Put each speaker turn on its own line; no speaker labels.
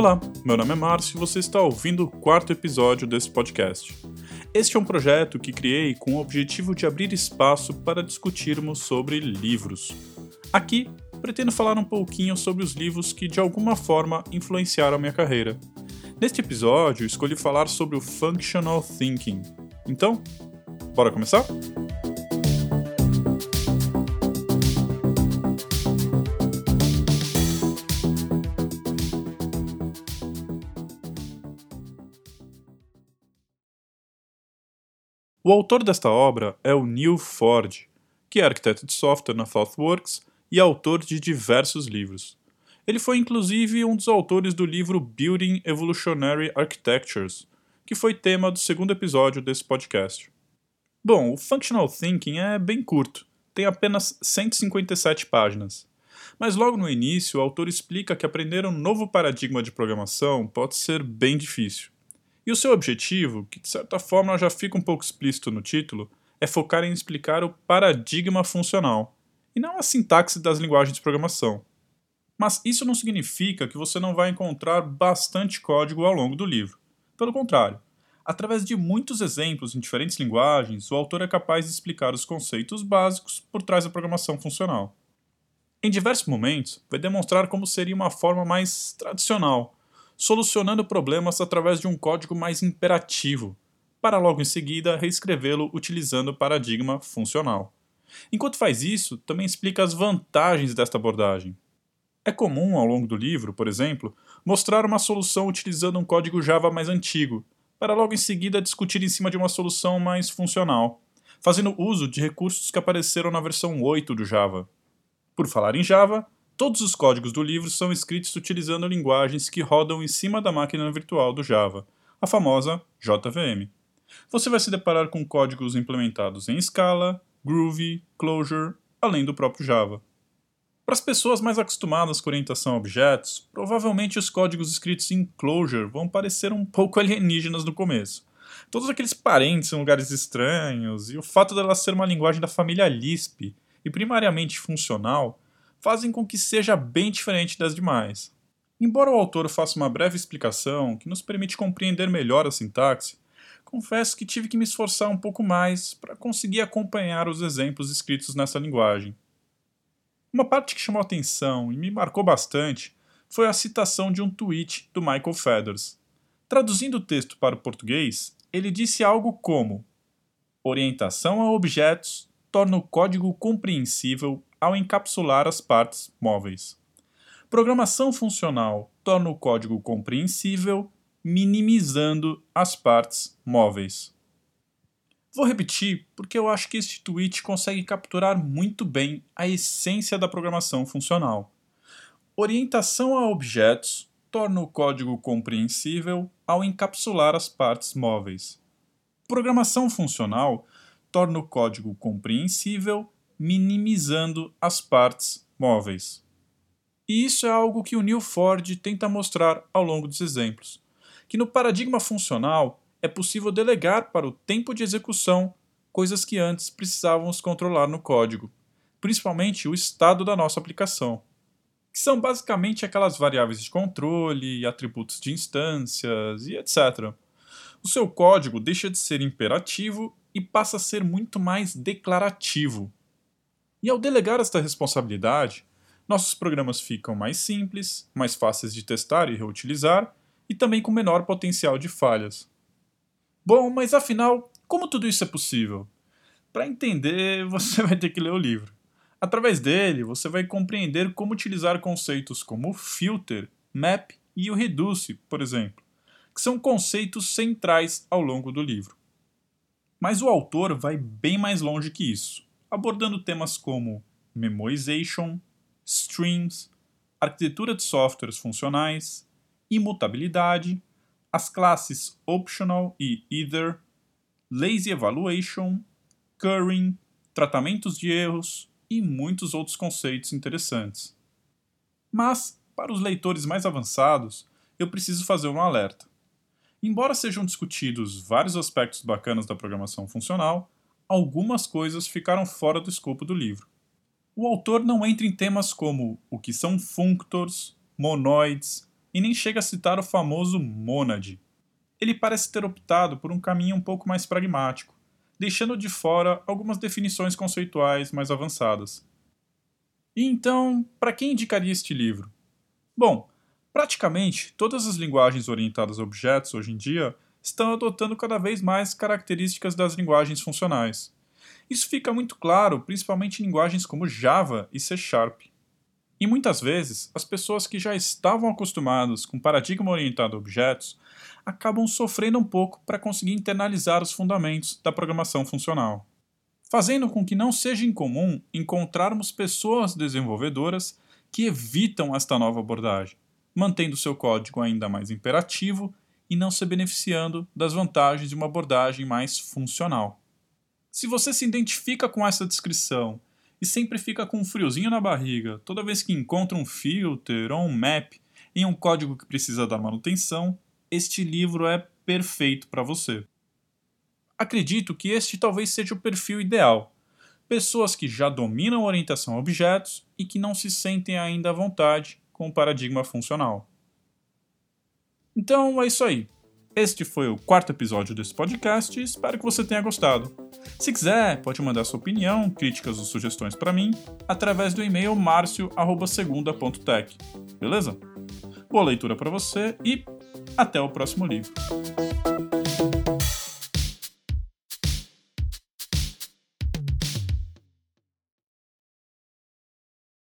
Olá, meu nome é Márcio e você está ouvindo o quarto episódio desse podcast. Este é um projeto que criei com o objetivo de abrir espaço para discutirmos sobre livros. Aqui, pretendo falar um pouquinho sobre os livros que de alguma forma influenciaram minha carreira. Neste episódio, escolhi falar sobre o Functional Thinking. Então, bora começar? O autor desta obra é o Neil Ford, que é arquiteto de software na ThoughtWorks e autor de diversos livros. Ele foi inclusive um dos autores do livro Building Evolutionary Architectures, que foi tema do segundo episódio desse podcast. Bom, o Functional Thinking é bem curto, tem apenas 157 páginas. Mas logo no início, o autor explica que aprender um novo paradigma de programação pode ser bem difícil. E o seu objetivo, que de certa forma já fica um pouco explícito no título, é focar em explicar o paradigma funcional, e não a sintaxe das linguagens de programação. Mas isso não significa que você não vai encontrar bastante código ao longo do livro. Pelo contrário, através de muitos exemplos em diferentes linguagens, o autor é capaz de explicar os conceitos básicos por trás da programação funcional. Em diversos momentos, vai demonstrar como seria uma forma mais tradicional solucionando problemas através de um código mais imperativo, para logo em seguida reescrevê-lo utilizando o paradigma funcional. Enquanto faz isso, também explica as vantagens desta abordagem. É comum, ao longo do livro, por exemplo, mostrar uma solução utilizando um código Java mais antigo, para logo em seguida discutir em cima de uma solução mais funcional, fazendo uso de recursos que apareceram na versão 8 do Java. Por falar em Java, Todos os códigos do livro são escritos utilizando linguagens que rodam em cima da máquina virtual do Java, a famosa JVM. Você vai se deparar com códigos implementados em Scala, Groovy, Clojure, além do próprio Java. Para as pessoas mais acostumadas com orientação a objetos, provavelmente os códigos escritos em Clojure vão parecer um pouco alienígenas no começo. Todos aqueles parentes em lugares estranhos e o fato dela ser uma linguagem da família Lisp e primariamente funcional fazem com que seja bem diferente das demais. Embora o autor faça uma breve explicação que nos permite compreender melhor a sintaxe, confesso que tive que me esforçar um pouco mais para conseguir acompanhar os exemplos escritos nessa linguagem. Uma parte que chamou atenção e me marcou bastante foi a citação de um tweet do Michael Feathers. Traduzindo o texto para o português, ele disse algo como: Orientação a objetos torna o código compreensível ao encapsular as partes móveis. Programação funcional torna o código compreensível, minimizando as partes móveis. Vou repetir porque eu acho que este tweet consegue capturar muito bem a essência da programação funcional. Orientação a objetos torna o código compreensível ao encapsular as partes móveis. Programação funcional torna o código compreensível, minimizando as partes móveis. E isso é algo que o Neil Ford tenta mostrar ao longo dos exemplos, que no paradigma funcional é possível delegar para o tempo de execução coisas que antes precisávamos controlar no código, principalmente o estado da nossa aplicação, que são basicamente aquelas variáveis de controle, atributos de instâncias e etc. O seu código deixa de ser imperativo e passa a ser muito mais declarativo. E ao delegar esta responsabilidade, nossos programas ficam mais simples, mais fáceis de testar e reutilizar e também com menor potencial de falhas. Bom, mas afinal, como tudo isso é possível? Para entender, você vai ter que ler o livro. Através dele, você vai compreender como utilizar conceitos como filter, map e o reduce, por exemplo, que são conceitos centrais ao longo do livro. Mas o autor vai bem mais longe que isso abordando temas como memorization, streams, arquitetura de softwares funcionais, imutabilidade, as classes optional e either, lazy evaluation, currying, tratamentos de erros e muitos outros conceitos interessantes. Mas, para os leitores mais avançados, eu preciso fazer um alerta. Embora sejam discutidos vários aspectos bacanas da programação funcional, algumas coisas ficaram fora do escopo do livro. O autor não entra em temas como o que são functors, monoids, e nem chega a citar o famoso monad. Ele parece ter optado por um caminho um pouco mais pragmático, deixando de fora algumas definições conceituais mais avançadas. E então, para quem indicaria este livro? Bom, praticamente todas as linguagens orientadas a objetos hoje em dia estão adotando cada vez mais características das linguagens funcionais. Isso fica muito claro, principalmente em linguagens como Java e C Sharp. E muitas vezes, as pessoas que já estavam acostumadas com paradigma orientado a objetos acabam sofrendo um pouco para conseguir internalizar os fundamentos da programação funcional, fazendo com que não seja incomum encontrarmos pessoas desenvolvedoras que evitam esta nova abordagem, mantendo seu código ainda mais imperativo e não se beneficiando das vantagens de uma abordagem mais funcional. Se você se identifica com essa descrição e sempre fica com um friozinho na barriga toda vez que encontra um filter ou um map em um código que precisa da manutenção, este livro é perfeito para você. Acredito que este talvez seja o perfil ideal. Pessoas que já dominam a orientação a objetos e que não se sentem ainda à vontade com o paradigma funcional. Então é isso aí. Este foi o quarto episódio desse podcast espero que você tenha gostado. Se quiser, pode mandar sua opinião, críticas ou sugestões para mim através do e-mail marcio@segunda.tech. Beleza? Boa leitura para você e até o próximo livro.